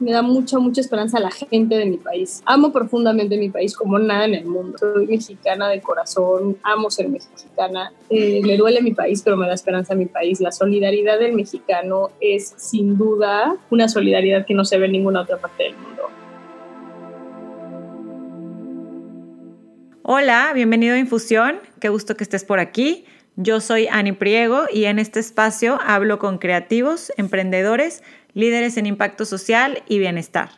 me da mucha, mucha esperanza a la gente de mi país. Amo profundamente mi país como nada en el mundo. Soy mexicana de corazón, amo ser mexicana. Eh, me duele mi país, pero me da esperanza a mi país. La solidaridad del mexicano es sin duda una solidaridad que no se ve en ninguna otra parte del mundo. Hola, bienvenido a Infusión. Qué gusto que estés por aquí. Yo soy Ani Priego y en este espacio hablo con creativos, emprendedores, líderes en impacto social y bienestar.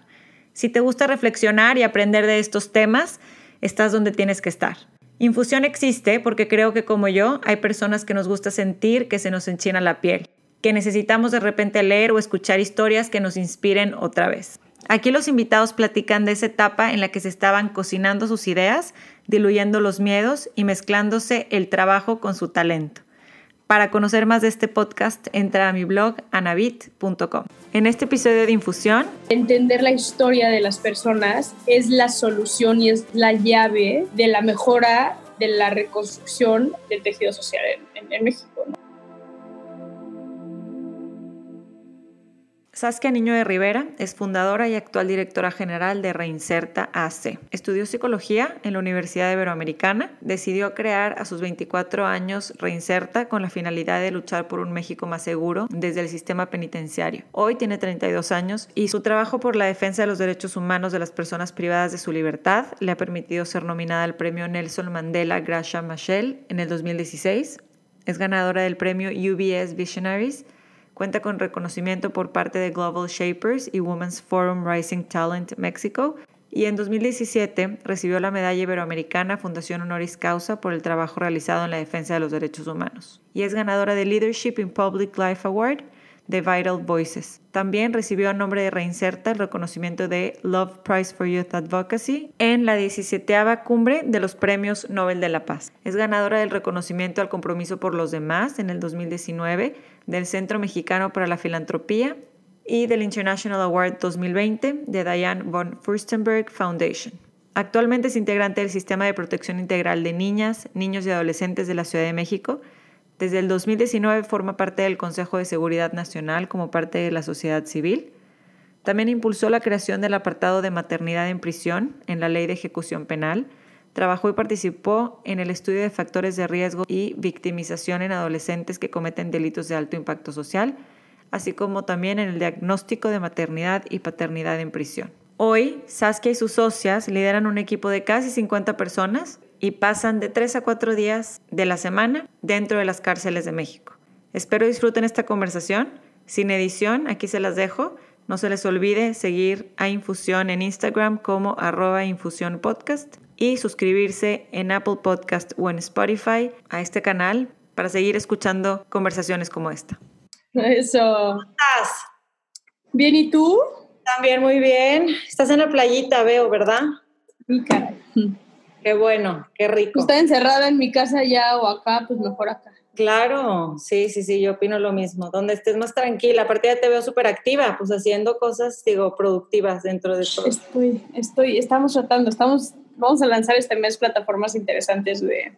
Si te gusta reflexionar y aprender de estos temas, estás donde tienes que estar. Infusión existe porque creo que como yo hay personas que nos gusta sentir que se nos enchina la piel, que necesitamos de repente leer o escuchar historias que nos inspiren otra vez. Aquí los invitados platican de esa etapa en la que se estaban cocinando sus ideas, diluyendo los miedos y mezclándose el trabajo con su talento. Para conocer más de este podcast, entra a mi blog anabit.com. En este episodio de Infusión, entender la historia de las personas es la solución y es la llave de la mejora de la reconstrucción del tejido social en, México. Saskia Niño de Rivera es fundadora y actual directora general de Reinserta AC. Estudió psicología en la Universidad Iberoamericana. Decidió crear a sus 24 años Reinserta con la finalidad de luchar por un México más seguro desde el sistema penitenciario. Hoy tiene 32 años y su trabajo por la defensa de los derechos humanos de las personas privadas de su libertad le ha permitido ser nominada al premio Nelson Mandela Gracia Machel en el 2016. Es ganadora del premio UBS Visionaries Cuenta con reconocimiento por parte de Global Shapers y Women's Forum Rising Talent México y en 2017 recibió la Medalla Iberoamericana Fundación Honoris Causa por el trabajo realizado en la defensa de los derechos humanos. Y es ganadora de Leadership in Public Life Award de Vital Voices. También recibió a nombre de Reinserta el reconocimiento de Love Prize for Youth Advocacy en la 17 cumbre de los Premios Nobel de la Paz. Es ganadora del reconocimiento al compromiso por los demás en el 2019 del Centro Mexicano para la Filantropía y del International Award 2020 de Diane von Furstenberg Foundation. Actualmente es integrante del Sistema de Protección Integral de Niñas, Niños y Adolescentes de la Ciudad de México desde el 2019 forma parte del Consejo de Seguridad Nacional como parte de la sociedad civil. También impulsó la creación del apartado de maternidad en prisión en la Ley de Ejecución Penal. Trabajó y participó en el estudio de factores de riesgo y victimización en adolescentes que cometen delitos de alto impacto social, así como también en el diagnóstico de maternidad y paternidad en prisión. Hoy, Saskia y sus socias lideran un equipo de casi 50 personas y pasan de tres a cuatro días de la semana dentro de las cárceles de México. Espero disfruten esta conversación. Sin edición, aquí se las dejo. No se les olvide seguir a Infusión en Instagram como arroba Infusión Podcast y suscribirse en Apple Podcast o en Spotify a este canal para seguir escuchando conversaciones como esta. Eso. ¿Cómo estás? Bien, ¿y tú? También muy bien. Estás en la playita, veo, ¿verdad? Mi. Qué bueno, qué rico. Está encerrada en mi casa ya o acá, pues mejor acá. Claro, sí, sí, sí, yo opino lo mismo. Donde estés más tranquila, aparte ya te veo súper activa, pues haciendo cosas, digo, productivas dentro de todo. Estoy, estoy, estamos tratando, estamos, vamos a lanzar este mes plataformas interesantes de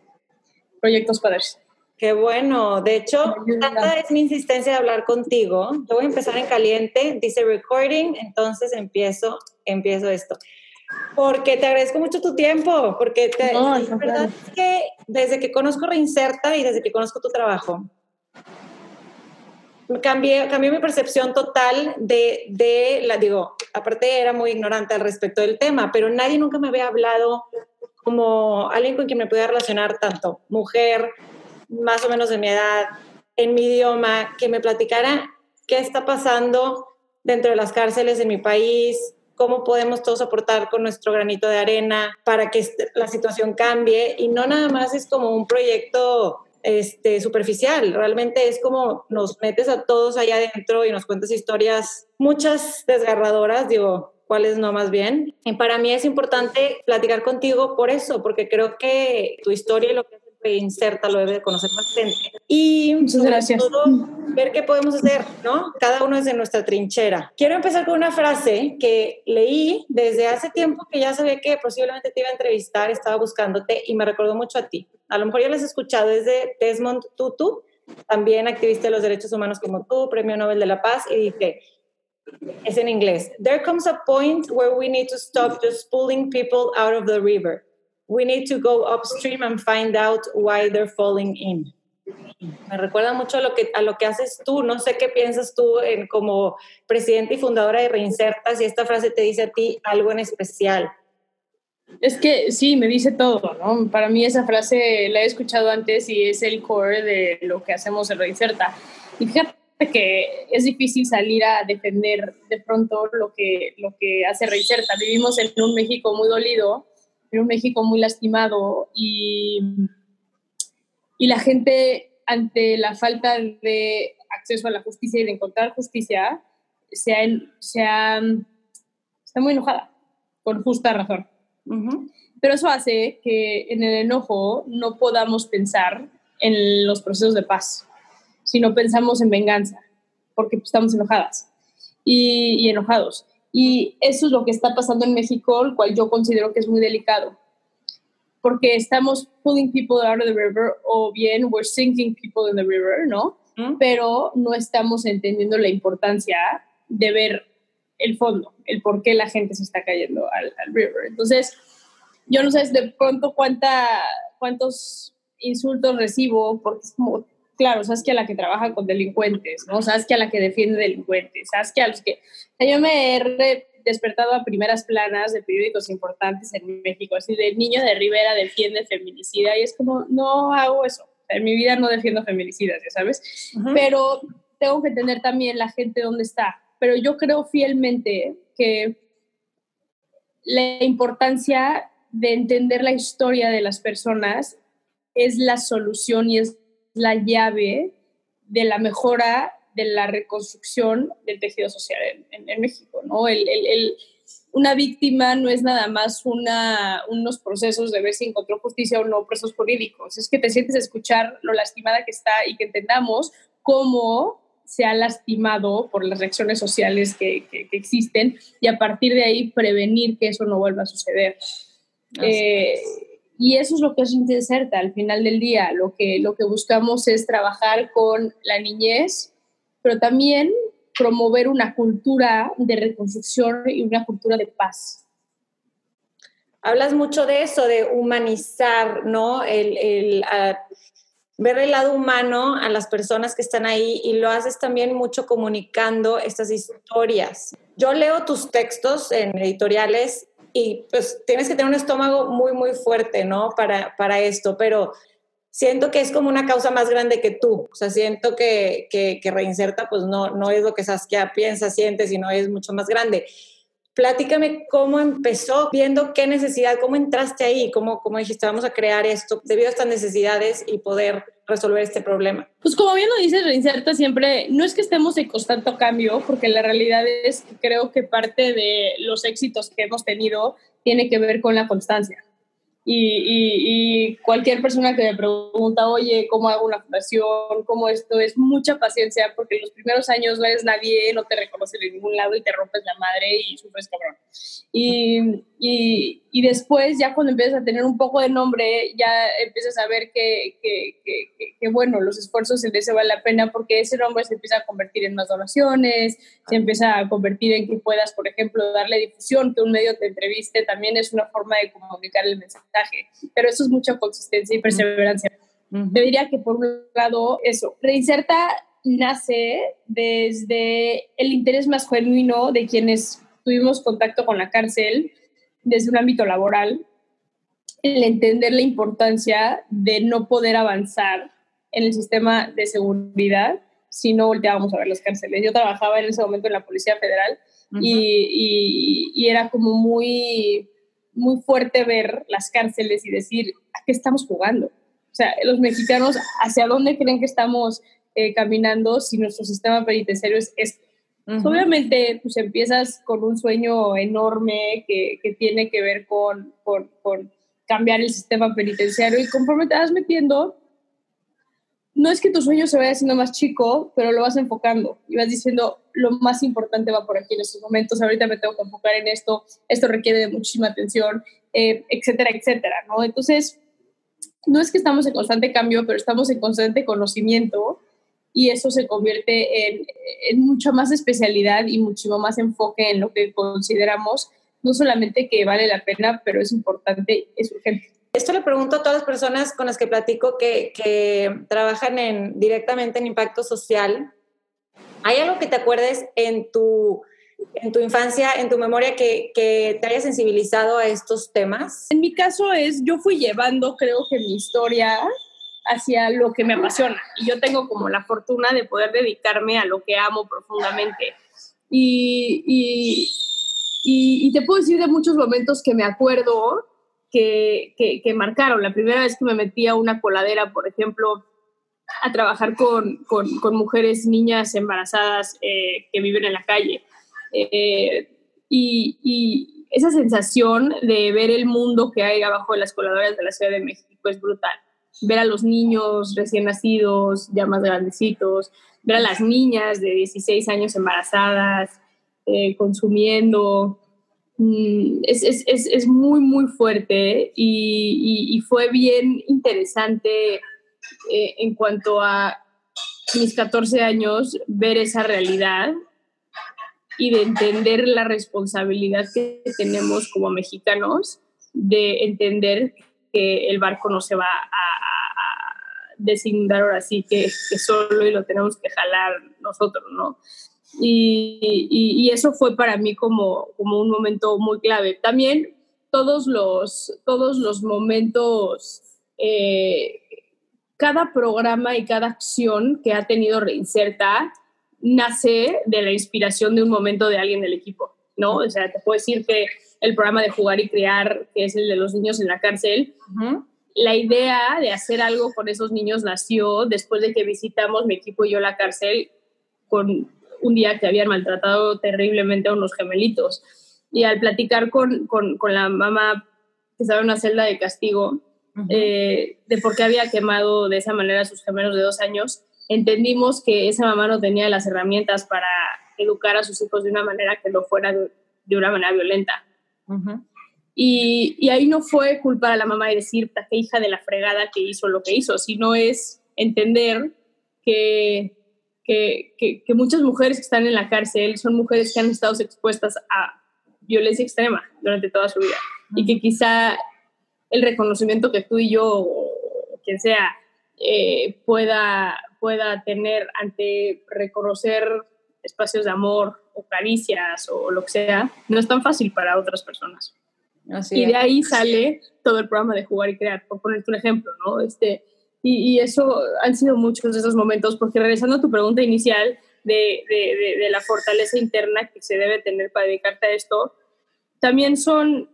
proyectos padres. Qué bueno. De hecho, tanta es mi insistencia de hablar contigo. Yo voy a empezar en caliente, dice recording, entonces empiezo, empiezo esto porque te agradezco mucho tu tiempo, porque te, es verdad que desde que conozco Reinserta y desde que conozco tu trabajo, cambié, cambió mi percepción total de, de, la, digo, aparte era muy ignorante al respecto del tema, pero nadie nunca me había hablado como alguien con quien me pudiera relacionar tanto, mujer, más o menos de mi edad, en mi idioma, que me platicara qué está pasando dentro de las cárceles de mi país, cómo podemos todos aportar con nuestro granito de arena para que la situación cambie. Y no nada más es como un proyecto este, superficial, realmente es como nos metes a todos allá adentro y nos cuentas historias, muchas desgarradoras, digo, cuáles no más bien. Y para mí es importante platicar contigo por eso, porque creo que tu historia y lo que inserta lo debe conocer más gente. Y Muchas gracias. Todo, ver qué podemos hacer, ¿no? Cada uno es de nuestra trinchera. Quiero empezar con una frase que leí desde hace tiempo que ya sabía que posiblemente te iba a entrevistar, estaba buscándote y me recordó mucho a ti. A lo mejor ya lo has escuchado, es de Desmond Tutu, también activista de los derechos humanos como tú, Premio Nobel de la Paz, y dice, es en inglés. There comes a point where we need to stop just pulling people out of the river. We need to go upstream and find out why they're falling in. Me recuerda mucho a lo que, a lo que haces tú. No sé qué piensas tú en, como presidenta y fundadora de Reinserta, si esta frase te dice a ti algo en especial. Es que sí, me dice todo, ¿no? Para mí esa frase la he escuchado antes y es el core de lo que hacemos en Reinserta. Y fíjate que es difícil salir a defender de pronto lo que, lo que hace Reinserta. Vivimos en un México muy dolido, en un México muy lastimado y, y la gente ante la falta de acceso a la justicia y de encontrar justicia se, se está muy enojada, con justa razón. Pero eso hace que en el enojo no podamos pensar en los procesos de paz, sino pensamos en venganza, porque estamos enojadas y, enojados. Y eso es lo que está pasando en México, el cual yo considero que es muy delicado, porque estamos pulling people out of the river o bien we're sinking people in the river, ¿no? Pero no estamos entendiendo la importancia de ver el fondo, el por qué la gente se está cayendo al, river. Entonces, yo no sé de pronto cuánta, cuántos insultos recibo, porque es como, claro, sabes que a la que trabaja con delincuentes, ¿no? Sabes que a la que defiende delincuentes, sabes que a los que... yo me he despertado a primeras planas de periódicos importantes en México, así de niño de Rivera defiende feminicida, y es como, no hago eso. En mi vida no defiendo feminicidas, ya sabes. Pero tengo que tener también la gente donde está, pero yo creo fielmente que la importancia de entender la historia de las personas es la solución y es la llave de la mejora de la reconstrucción del tejido social en, México, ¿no? El, una víctima no es nada más una, unos procesos de ver si encontró justicia o no, procesos jurídicos, es que te sientes a escuchar lo lastimada que está y que entendamos cómo se ha lastimado por las reacciones sociales que, existen y a partir de ahí prevenir que eso no vuelva a suceder. Eh, y eso es lo que es Inserta al final del día. Lo que, lo que buscamos es trabajar con la niñez, pero también promover una cultura de reconstrucción y una cultura de paz. Hablas mucho de eso, de humanizar, ¿no? El, el ver el lado humano a las personas que están ahí y lo haces también mucho comunicando estas historias. Yo leo tus textos en editoriales y pues tienes que tener un estómago muy, muy fuerte, ¿no? Para, para esto, pero siento que es como una causa más grande que tú. O sea, siento que, que, Reinserta pues no, no es lo que Saskia piensa, siente, sino es mucho más grande. Platícame cómo empezó, viendo qué necesidad, cómo entraste ahí, cómo, cómo dijiste, vamos a crear esto debido a estas necesidades y poder resolver este problema. Pues como bien lo dices, Reinserta siempre, no es que estemos en constante cambio, porque la realidad es que creo que parte de los éxitos que hemos tenido tiene que ver con la constancia. Y, cualquier persona que me pregunta, oye, ¿cómo hago una fundación? ¿Cómo esto? Es mucha paciencia porque en los primeros años no eres nadie, no te reconoce de ningún lado y te rompes la madre y sufres cabrón. Y, y después, ya cuando empiezas a tener un poco de nombre, ya empiezas a ver que, que, que, bueno, los esfuerzos en ese vale la pena porque ese nombre se empieza a convertir en más donaciones, se empieza a convertir en que puedas, por ejemplo, darle difusión, que un medio te entreviste, también es una forma de comunicar el mensaje pero eso es mucha consistencia y perseverancia. Yo diría que por un lado eso, Reinserta nace desde el interés más genuino de quienes tuvimos contacto con la cárcel desde un ámbito laboral, el entender la importancia de no poder avanzar en el sistema de seguridad si no volteábamos a ver las cárceles. Yo trabajaba en ese momento en la Policía Federal y, y, era como muy muy fuerte ver las cárceles y decir, ¿a qué estamos jugando? O sea, los mexicanos, ¿hacia dónde creen que estamos eh, caminando si nuestro sistema penitenciario es esto? Obviamente, pues empiezas con un sueño enorme que, que tiene que ver con, con, con, cambiar el sistema penitenciario y conforme te vas metiendo, no es que tu sueño se vaya haciendo más chico, pero lo vas enfocando y vas diciendo, lo más importante va por aquí en estos momentos, ahorita me tengo que enfocar en esto, esto requiere de muchísima atención, eh, etcétera, etcétera, ¿no? Entonces, no es que estamos en constante cambio, pero estamos en constante conocimiento y eso se convierte en, en mucha más especialidad y muchísimo más enfoque en lo que consideramos no solamente que vale la pena, pero es importante, es urgente. Esto le pregunto a todas las personas con las que platico que, que trabajan en, directamente en impacto social. ¿Hay algo que te acuerdes en tu, en tu infancia, en tu memoria, que, que, te haya sensibilizado a estos temas? En mi caso es, yo fui llevando, creo que mi historia hacia lo que me apasiona. Y yo tengo como la fortuna de poder dedicarme a lo que amo profundamente. Y, y, y, te puedo decir de muchos momentos que me acuerdo que, marcaron. La primera vez que me metí a una coladera, por ejemplo, a trabajar con, mujeres, niñas embarazadas eh, que viven en la calle. Eh, y, y, esa sensación de ver el mundo que hay abajo de las coladeras de la Ciudad de México es brutal ver a los niños recién nacidos, ya más grandecitos, ver a las niñas de 16 años embarazadas, eh, consumiendo. Mm, es, es, es, es, muy, muy fuerte y, y, fue bien interesante eh, en cuanto a mis 14 años ver esa realidad y de entender la responsabilidad que tenemos como mexicanos de entender que el barco no se va a, desinundar ahora sí, que, que, solo y lo tenemos que jalar nosotros, ¿no? Y, y, eso fue para mí como, como un momento muy clave. También todos los, todos los momentos, eh, cada programa y cada acción que ha tenido Reinserta nace de la inspiración de un momento de alguien del equipo, ¿no? O sea, te puedo decir que el programa de jugar y crear, que es el de los niños en la cárcel. La idea de hacer algo con esos niños nació después de que visitamos mi equipo y yo la cárcel con un día que habían maltratado terriblemente a unos gemelitos. Y al platicar con, con, con la mamá que estaba en una celda de castigo, eh, de por qué había quemado de esa manera a sus gemelos de dos años, entendimos que esa mamá no tenía las herramientas para educar a sus hijos de una manera que no fuera de, de una manera violenta. Y, y, ahí no fue culpar a la mamá y decir, qué hija de la fregada que hizo lo que hizo, sino es entender que, que, que, muchas mujeres que están en la cárcel son mujeres que han estado expuestas a violencia extrema durante toda su vida y que quizá el reconocimiento que tú y yo o quien sea eh, pueda, pueda tener ante reconocer espacios de amor o caricias o lo que sea, no es tan fácil para otras personas. y de ahí sale todo el programa de jugar y crear, por ponerte un ejemplo, ¿no? Este, y, y eso han sido muchos de esos momentos, porque regresando a tu pregunta inicial de, de, de, la fortaleza interna que se debe tener para dedicarte a esto, también son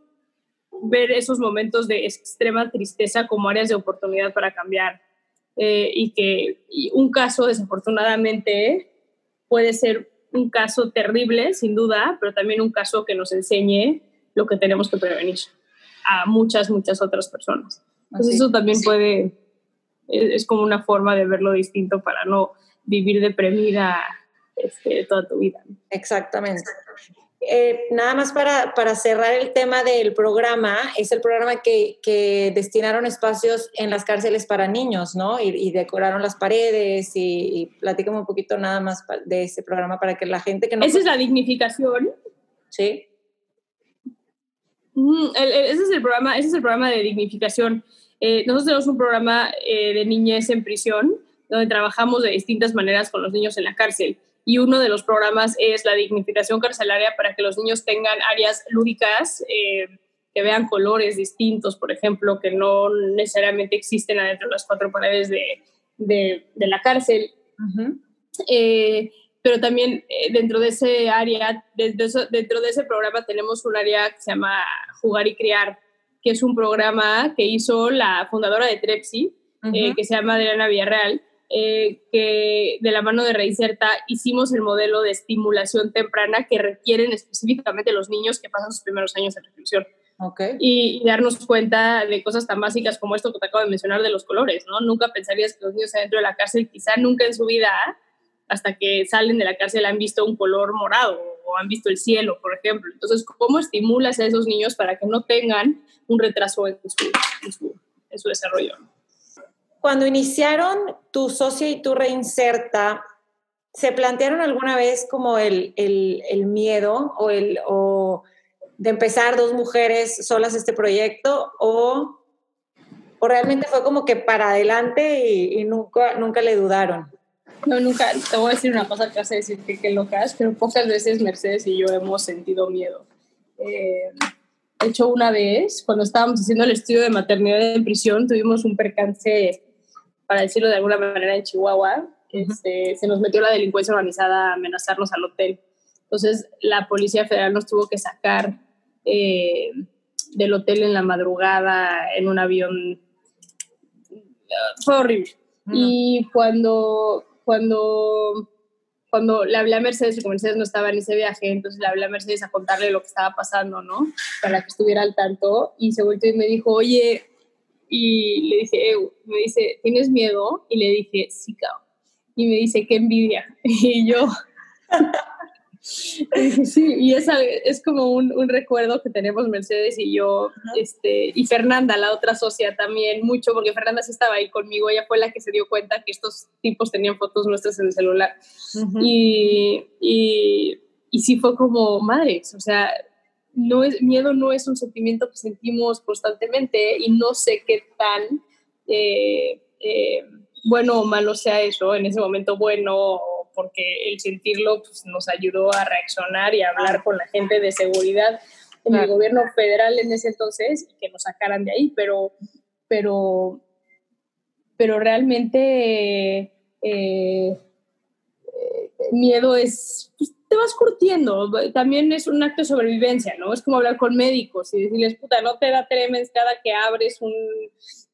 ver esos momentos de extrema tristeza como áreas de oportunidad para cambiar. Eh, y que y un caso, desafortunadamente, puede ser un caso terrible, sin duda, pero también un caso que nos enseñe lo que tenemos que prevenir a muchas, muchas otras personas. Entonces eso también puede, es, como una forma de verlo distinto para no vivir deprimida este, toda tu vida. Exactamente. Eh, nada más para, para, cerrar el tema del programa, es el programa que, que destinaron espacios en las cárceles para niños, ¿no? Y, decoraron las paredes y, y un poquito nada más de ese programa para que la gente que no... Esa es la dignificación. Sí. Ese, es el programa, ese es el programa de dignificación. Eh, nosotros tenemos un programa eh, de niñez en prisión donde trabajamos de distintas maneras con los niños en la cárcel y uno de los programas es la dignificación carcelaria para que los niños tengan áreas lúdicas, eh, que vean colores distintos, por ejemplo, que no necesariamente existen adentro de las cuatro paredes de, de, la cárcel. Pero también eh, dentro de ese área, dentro, dentro de ese programa tenemos un área que se llama Jugar y Criar, que es un programa que hizo la fundadora de Trepsi, que se llama Adriana Villarreal, eh, que de la mano de Reinserta hicimos el modelo de estimulación temprana que requieren específicamente los niños que pasan sus primeros años en reclusión. Okay. Y, darnos cuenta de cosas tan básicas como esto que te acabo de mencionar de los colores, ¿no? Nunca pensarías que los niños adentro de la cárcel, quizá nunca en su vida, hasta que salen de la cárcel, han visto un color morado o han visto el cielo, por ejemplo. Entonces, ¿cómo estimulas a esos niños para que no tengan un retraso en su, desarrollo? cuando iniciaron tu socia y tu reinserta, ¿se plantearon alguna vez como el, miedo o, el, de empezar dos mujeres solas este proyecto o, realmente fue como que para adelante y, nunca, nunca le dudaron? No, nunca, te voy a decir una cosa que hace decir que qué locas, pero pocas veces Mercedes y yo hemos sentido miedo. Eh, de hecho, una vez, cuando estábamos haciendo el estudio de maternidad en prisión, tuvimos un percance, para decirlo de alguna manera, en Chihuahua. Este, se nos metió la delincuencia organizada a amenazarnos al hotel. Entonces, la Policía Federal nos tuvo que sacar eh, del hotel en la madrugada en un avión. Fue horrible. Y cuando, cuando cuando le hablé a Mercedes, y Mercedes no estaba en ese viaje, entonces le hablé a Mercedes a contarle lo que estaba pasando, ¿no? Para que estuviera al tanto. Y se volvió y me dijo, oye, y le dije, me dice, ¿tienes miedo? Y le dije, sí, cabrón. Y me dice, qué envidia. Y yo, sí, y esa es como un, un, recuerdo que tenemos Mercedes y yo, este, y Fernanda, la otra socia también, mucho, porque Fernanda sí estaba ahí conmigo, ella fue la que se dio cuenta que estos tipos tenían fotos nuestras en el celular. y, y, y, sí fue como, madres, o sea, no es, miedo no es un sentimiento que sentimos constantemente y no sé qué tan eh, eh, bueno o malo sea eso, en ese momento bueno porque el sentirlo pues, nos ayudó a reaccionar y a hablar con la gente de seguridad en el gobierno federal en ese entonces y que nos sacaran de ahí, pero, pero, pero realmente eh, eh, miedo es, pues, te vas curtiendo, también es un acto de sobrevivencia, ¿no? Es como hablar con médicos y decirles, puta, no te da tremens cada que abres un,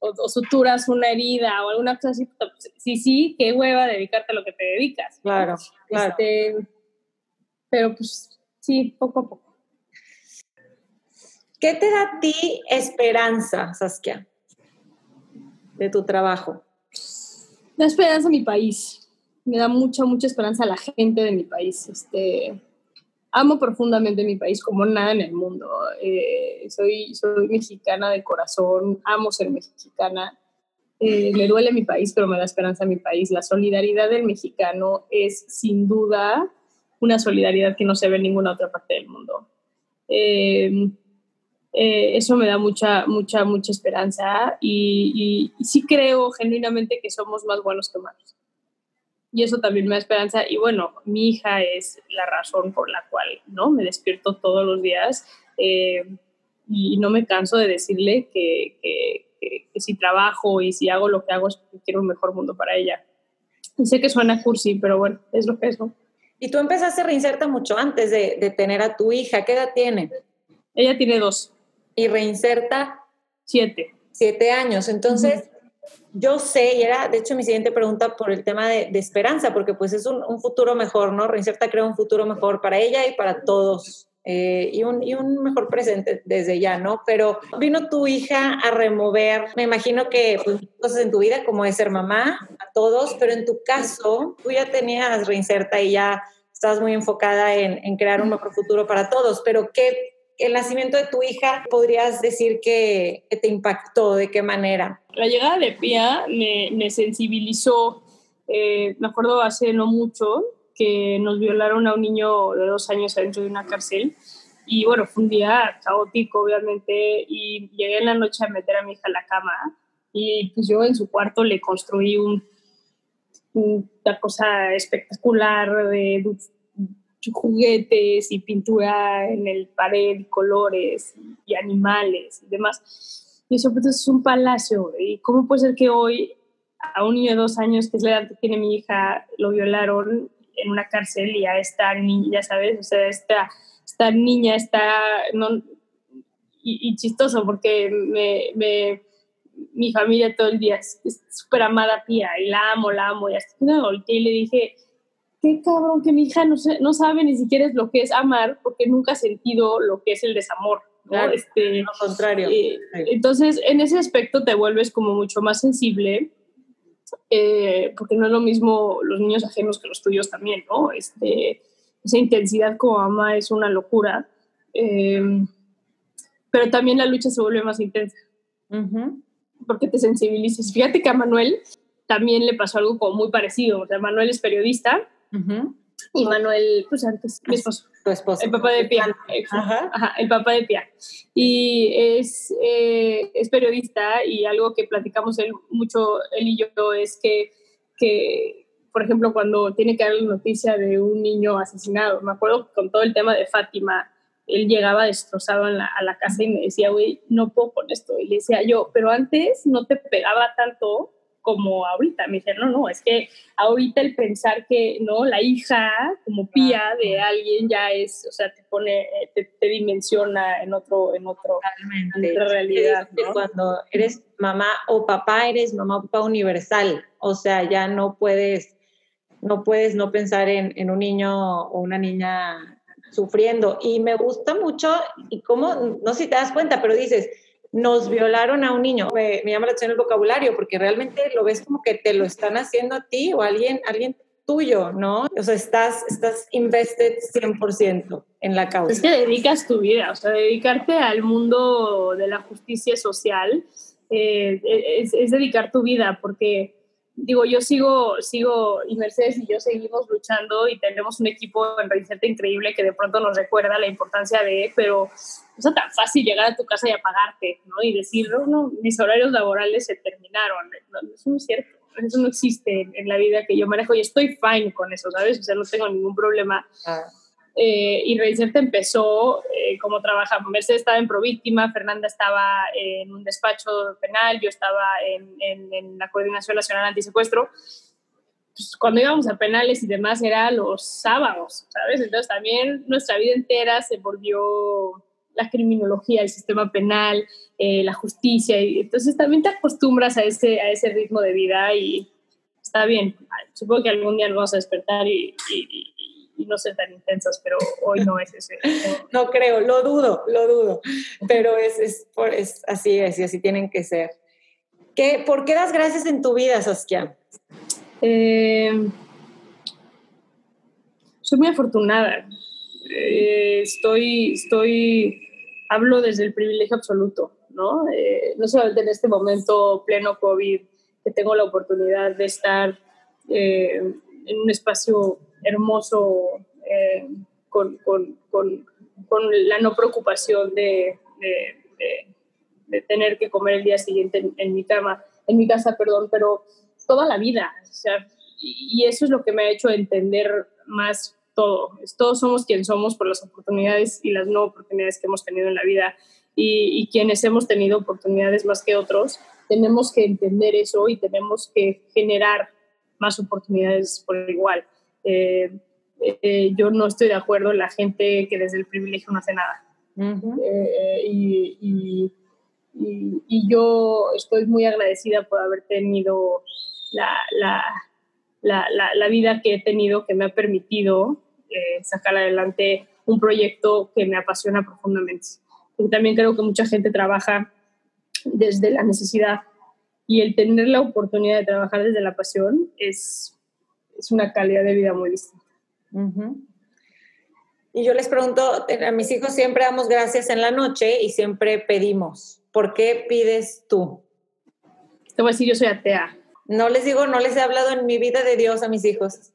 o, suturas una herida o alguna cosa así, pues, sí, sí, qué hueva dedicarte a lo que te dedicas. Claro, claro. Este, pero pues sí, poco a poco. ¿Qué te da a ti esperanza, Saskia, de tu trabajo? La esperanza a mi país. Me da mucha, mucha esperanza a la gente de mi país. Este, amo profundamente mi país como nada en el mundo. Eh, soy, soy mexicana de corazón, amo ser mexicana. Eh, me duele mi país, pero me da esperanza a mi país. La solidaridad del mexicano es sin duda una solidaridad que no se ve en ninguna otra parte del mundo. Eh, eso me da mucha, mucha, mucha esperanza y, y sí creo genuinamente que somos más buenos que malos y eso también me da esperanza. Y bueno, mi hija es la razón por la cual ¿no? me despierto todos los días eh, y no me canso de decirle que, que, si trabajo y si hago lo que hago es porque quiero un mejor mundo para ella. Y sé que suena cursi, pero bueno, es lo que es, ¿no? Y tú empezaste a reinserta mucho antes de, de tener a tu hija. ¿Qué edad tiene? Ella tiene dos. ¿Y reinserta? Siete. Siete años. Entonces, yo sé, y era de hecho mi siguiente pregunta por el tema de, esperanza, porque pues es un, futuro mejor, ¿no? Reinserta crea un futuro mejor para ella y para todos. Eh, y, un, y, un, mejor presente desde ya, ¿no? Pero vino tu hija a remover, me imagino que pues, cosas en tu vida, como es ser mamá, a todos, pero en tu caso, tú ya tenías reinserta y ya estabas muy enfocada en, en crear un mejor futuro para todos, pero ¿qué el nacimiento de tu hija podrías decir que, te impactó? ¿De qué manera? La llegada de Pia me, sensibilizó. Eh, me acuerdo hace no mucho que nos violaron a un niño de dos años dentro de una cárcel. Y bueno, fue un día caótico, obviamente, y llegué en la noche a meter a mi hija en la cama y pues yo en su cuarto le construí un, una cosa espectacular de juguetes y pintura en el pared, y colores y animales y demás. Y eso pues es un palacio. ¿Y cómo puede ser que hoy a un niño de dos años, que es la edad que tiene mi hija, lo violaron en una cárcel y a esta niña, ¿sabes? O sea, esta, esta niña está... No, y, chistoso porque me, mi familia todo el día es súper amada Pía y la amo, la amo. Y hasta que volteé y le dije, qué cabrón que mi hija no, no sabe ni siquiera lo que es amar porque nunca ha sentido lo que es el desamor. ¿no? este, lo contrario. Eh, entonces, en ese aspecto te vuelves como mucho más sensible, eh, porque no es lo mismo los niños ajenos que los tuyos también, ¿no? Este, esa intensidad como ama es una locura, eh, pero también la lucha se vuelve más intensa. porque te sensibilices. Fíjate que a Manuel también le pasó algo como muy parecido. O sea, Manuel es periodista y Manuel, pues antes, mi esposo. Tu esposo. El papá de Pia. Ajá. el papá de Pia. Y es, eh, es periodista y algo que platicamos él, mucho él y yo es que, que, por ejemplo, cuando tiene que la noticia de un niño asesinado, me acuerdo con todo el tema de Fátima, él llegaba destrozado a la casa y me decía, güey, no puedo con esto. Y le decía yo, pero antes no te pegaba tanto como ahorita. Me dice, no, no, es que ahorita el pensar que, ¿no? La hija como pía de alguien ya es, o sea, te pone, eh, te, dimensiona en otro, en otro, en otra realidad. Cuando eres mamá o papá, eres mamá o papá universal. O sea, ya no puedes, no puedes no pensar en, en un niño o una niña sufriendo. Y me gusta mucho, y cómo, no sé si te das cuenta, pero dices, nos violaron a un niño. Me, llama la atención el vocabulario porque realmente lo ves como que te lo están haciendo a ti o a alguien, alguien tuyo, ¿no? O sea, estás, estás invested 100% en la causa. Es que dedicas tu vida, o sea, dedicarte al mundo de la justicia social eh, es, es, dedicar tu vida porque digo, yo sigo, sigo, y Mercedes y yo seguimos luchando y tenemos un equipo en Reinserta increíble que de pronto nos recuerda la importancia de, pero no es tan fácil llegar a tu casa y apagarte, ¿no? Y decir, no, no mis horarios laborales se terminaron. eso no es cierto. Eso no existe en, la vida que yo manejo y estoy fine con eso, ¿sabes? O sea, no tengo ningún problema. Ah. Eh, y Reinserta empezó eh, como trabaja. Mercedes estaba en Províctima, Fernanda estaba en un despacho penal, yo estaba en, en, la Coordinación Nacional Antisecuestro. Pues, cuando íbamos a penales y demás era los sábados, ¿sabes? Entonces también nuestra vida entera se volvió la criminología, el sistema penal, eh, la justicia, y entonces también te acostumbras a ese, a ese ritmo de vida y está bien. Supongo que algún día nos vamos a despertar y y no ser tan intensas, pero hoy no es ese. No, creo, lo dudo, lo dudo, pero es, es, es, así es y así tienen que ser. ¿Qué, ¿Por qué das gracias en tu vida, Saskia? Eh, soy muy afortunada. Eh, estoy, estoy, hablo desde el privilegio absoluto, ¿no? Eh, no solamente en este momento pleno COVID, que tengo la oportunidad de estar en un espacio hermoso eh, con, con, con, la no preocupación de, de, tener que comer el día siguiente en, mi cama, en mi casa, perdón, pero toda la vida. Y, eso es lo que me ha hecho entender más todo. Todos somos quien somos por las oportunidades y las no oportunidades que hemos tenido en la vida. Y, quienes hemos tenido oportunidades más que otros, tenemos que entender eso y tenemos que generar más oportunidades por igual. Eh, eh, yo no estoy de acuerdo en la gente que desde el privilegio no hace nada. Eh, y, y, yo estoy muy agradecida por haber tenido la, la, la, la vida que he tenido que me ha permitido sacar adelante un proyecto que me apasiona profundamente. Porque también creo que mucha gente trabaja desde la necesidad y el tener la oportunidad de trabajar desde la pasión es es una calidad de vida muy distinta. Y yo les pregunto, a mis hijos siempre damos gracias en la noche y siempre pedimos. ¿Por qué pides tú? Te voy a decir, yo soy atea. No les digo, no les he hablado en mi vida de Dios a mis hijos,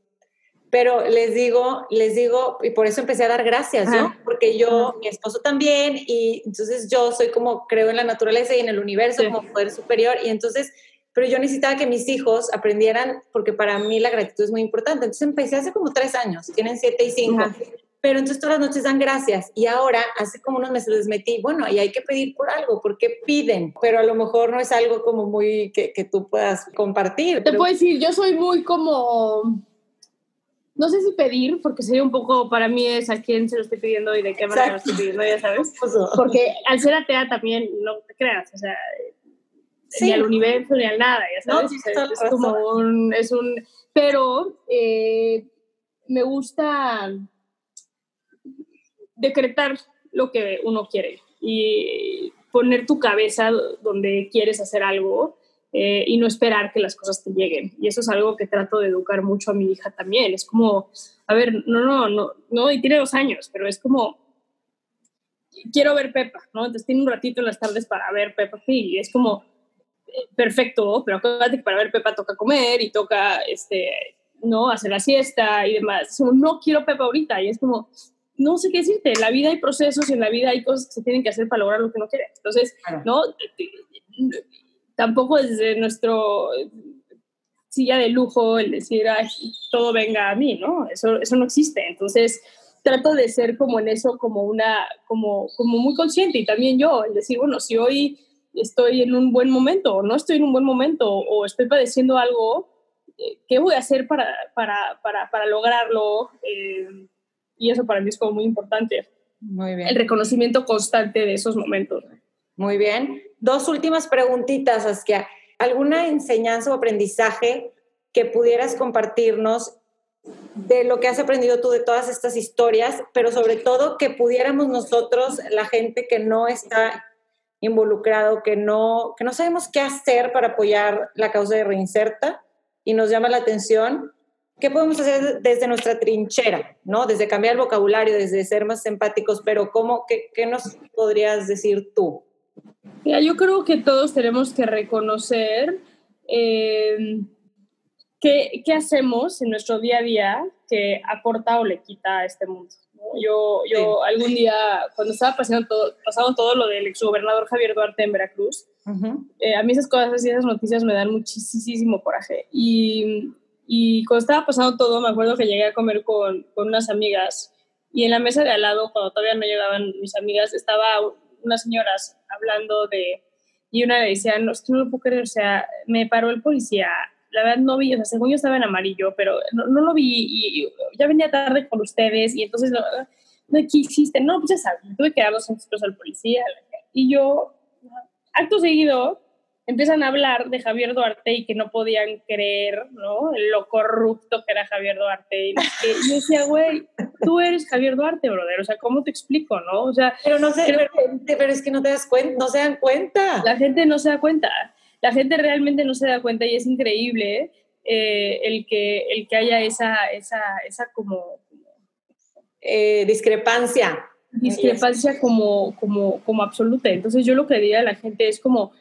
pero les digo, les digo, y por eso empecé a dar gracias, ¿no? Porque yo, mi esposo también, y entonces yo soy como, creo en la naturaleza y en el universo como poder superior, y entonces pero yo necesitaba que mis hijos aprendieran, porque para mí la gratitud es muy importante. Entonces empecé hace como tres años, tienen siete y cinco, pero entonces todas las noches dan gracias. Y ahora, hace como unos meses les metí, bueno, y hay que pedir por algo, porque piden, pero a lo mejor no es algo como muy que, que tú puedas compartir. Te puedo decir, yo soy muy como no sé si pedir, porque sería un poco, para mí es a quién se lo estoy pidiendo y de qué manera lo estoy pidiendo, ya sabes. Porque al ser atea también, no te creas, o sea, ni al universo ni al nada, ya sabes. es, como un, es un, pero eh, me gusta decretar lo que uno quiere y poner tu cabeza donde quieres hacer algo eh, y no esperar que las cosas te lleguen. Y eso es algo que trato de educar mucho a mi hija también. Es como, a ver, no, no, no, no, y tiene dos años, pero es como, quiero ver Pepa, ¿no? Entonces tiene un ratito en las tardes para ver Pepa y es como, perfecto, pero acuérdate que para ver Pepa toca comer y toca, este, ¿no? Hacer la siesta y demás. no quiero Pepa ahorita y es como, no sé qué decirte, en la vida hay procesos y en la vida hay cosas que se tienen que hacer para lograr lo que uno quiere. Entonces, ¿no? Tampoco desde nuestro silla de lujo el decir, todo venga a mí, ¿no? Eso, eso no existe. Entonces, trato de ser como en eso, como una, como, como muy consciente y también yo, el decir, bueno, si hoy estoy en un buen momento o no estoy en un buen momento o estoy padeciendo algo, eh, ¿qué voy a hacer para, para, para, para lograrlo? Eh, y eso para mí es como muy importante. Muy bien. El reconocimiento constante de esos momentos. Muy bien. Dos últimas preguntitas, Askia. ¿Alguna enseñanza o aprendizaje que pudieras compartirnos de lo que has aprendido tú de todas estas historias, pero sobre todo que pudiéramos nosotros, la gente que no está involucrado, que no, que no sabemos qué hacer para apoyar la causa de Reinserta y nos llama la atención, ¿qué podemos hacer desde nuestra trinchera? ¿no? Desde cambiar el vocabulario, desde ser más empáticos, pero ¿cómo, qué, qué nos podrías decir tú? yo creo que todos tenemos que reconocer eh, qué, qué, hacemos en nuestro día a día que aporta o le quita a este mundo. Yo, yo algún día, cuando estaba pasando todo, pasando todo lo del exgobernador Javier Duarte en Veracruz, eh, a mí esas cosas y esas noticias me dan muchísimo coraje. Y, y cuando estaba pasando todo, me acuerdo que llegué a comer con, con, unas amigas y en la mesa de al lado, cuando todavía no llegaban mis amigas, estaba unas señoras hablando de... Y una le decía, no, es que no lo puedo creer, o sea, me paró el policía, la verdad no vi, o sea, según yo estaba en amarillo, pero no, no lo vi y, ya venía tarde con ustedes y entonces no, no ¿qué hiciste? No, pues ya sabes, tuve que dar los centros al policía y yo, acto seguido, empiezan a hablar de Javier Duarte y que no podían creer, ¿no? Lo corrupto que era Javier Duarte. Y, yo decía, güey, tú eres Javier Duarte, brother. O sea, ¿cómo te explico, no? O sea, pero no sé, pero, pero, es que no te das cuenta, no se dan cuenta. La gente no se da cuenta la gente realmente no se da cuenta y es increíble eh, el, que, el que haya esa, esa, esa como... Eh, discrepancia. Discrepancia como, como, como absoluta. Entonces yo lo que diría a la gente es como,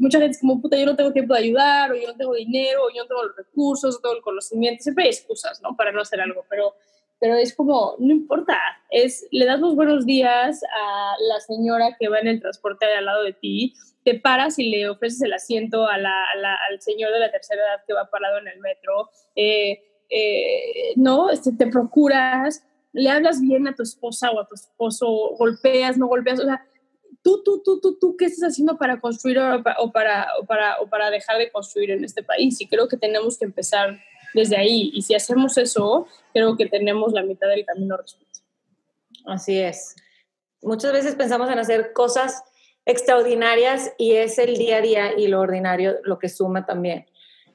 mucha gente es como, puta, yo no tengo tiempo de ayudar, o yo no tengo dinero, o yo no tengo los recursos, o tengo el conocimiento, siempre hay excusas, ¿no? Para no hacer algo, pero, pero es como, no importa, es, le das los buenos días a la señora que va en el transporte al lado de ti, te paras y le ofreces el asiento a la, al señor de la tercera edad que va parado en el metro, eh, eh, ¿no? Este, te procuras, le hablas bien a tu esposa o a tu esposo, golpeas, no golpeas, o sea, tú, tú, tú, tú, tú, ¿qué estás haciendo para construir o para, o para, o para, o para dejar de construir en este país? Y creo que tenemos que empezar desde ahí. Y si hacemos eso, creo que tenemos la mitad del camino resuelto. Así es. Muchas veces pensamos en hacer cosas extraordinarias y es el día a día y lo ordinario lo que suma también.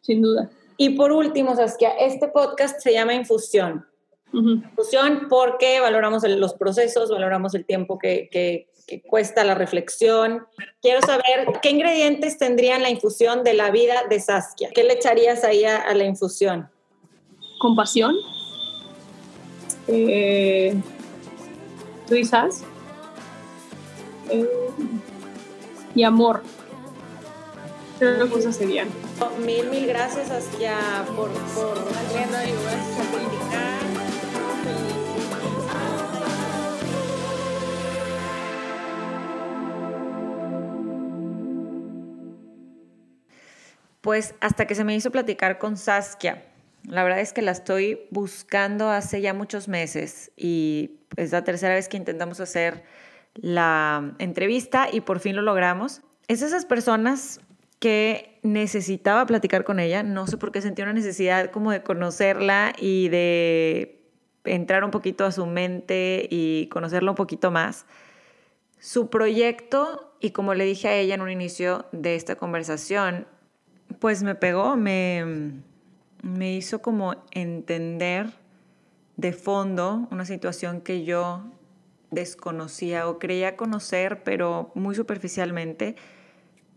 Sin duda. Y por último, Saskia, este podcast se llama Infusión. Infusión porque valoramos los procesos, valoramos el tiempo que, que, cuesta la reflexión. Quiero saber qué ingredientes tendrían la infusión de la vida de Saskia. ¿Qué le echarías ahí a, la infusión? Compasión. Eh, risas. Eh, y amor. Creo que esas serían. Mil, mil gracias, Askia, por, por y gracias a Pues hasta que se me hizo platicar con Saskia. La verdad es que la estoy buscando hace ya muchos meses y es la tercera vez que intentamos hacer la entrevista y por fin lo logramos. Es esas personas que necesitaba platicar con ella, no sé por qué sentí una necesidad como de conocerla y de entrar un poquito a su mente y conocerla un poquito más. Su proyecto, y como le dije a ella en un inicio de esta conversación, pues me pegó, me, me hizo como entender de fondo una situación que yo desconocía o creía conocer, pero muy superficialmente,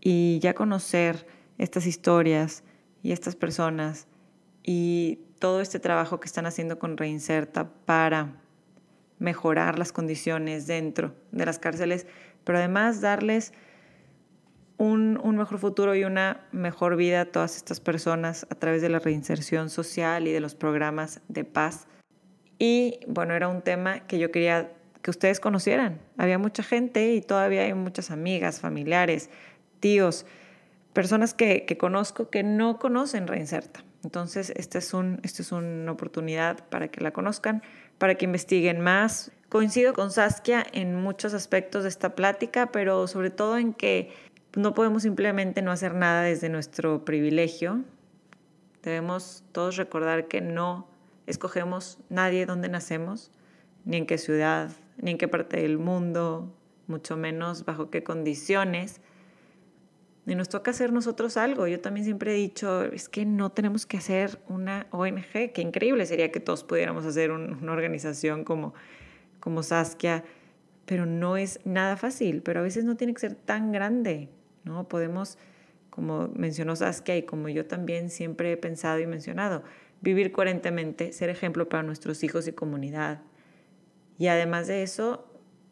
y ya conocer estas historias y estas personas y todo este trabajo que están haciendo con Reinserta para mejorar las condiciones dentro de las cárceles, pero además darles un, un, mejor futuro y una mejor vida a todas estas personas a través de la reinserción social y de los programas de paz. Y bueno, era un tema que yo quería que ustedes conocieran. Había mucha gente y todavía hay muchas amigas, familiares, tíos, personas que, que conozco que no conocen Reinserta. Entonces, esta es, un, esta es una oportunidad para que la conozcan, para que investiguen más. Coincido con Saskia en muchos aspectos de esta plática, pero sobre todo en que no podemos simplemente no hacer nada desde nuestro privilegio. Debemos todos recordar que no escogemos nadie donde nacemos, ni en qué ciudad, ni en qué parte del mundo, mucho menos bajo qué condiciones. Y nos toca hacer nosotros algo. Yo también siempre he dicho, es que no tenemos que hacer una ONG. Qué increíble sería que todos pudiéramos hacer una organización como, como Saskia, pero no es nada fácil, pero a veces no tiene que ser tan grande. ¿No? Podemos, como mencionó Saskia y como yo también siempre he pensado y mencionado, vivir coherentemente, ser ejemplo para nuestros hijos y comunidad. Y además de eso,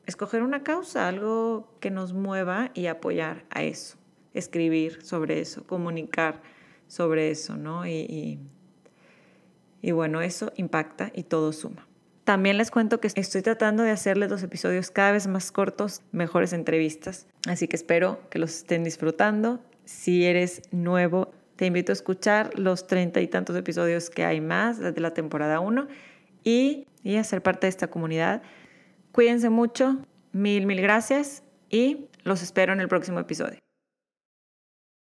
escoger una causa, algo que nos mueva y apoyar a eso, escribir sobre eso, comunicar sobre eso, ¿no? Y, y, y bueno, eso impacta y todo suma. También les cuento que estoy tratando de hacerles los episodios cada vez más cortos, mejores entrevistas. Así que espero que los estén disfrutando. Si eres nuevo, te invito a escuchar los treinta y tantos episodios que hay más desde la temporada 1 y, y a ser parte de esta comunidad. Cuídense mucho, mil, mil gracias y los espero en el próximo episodio.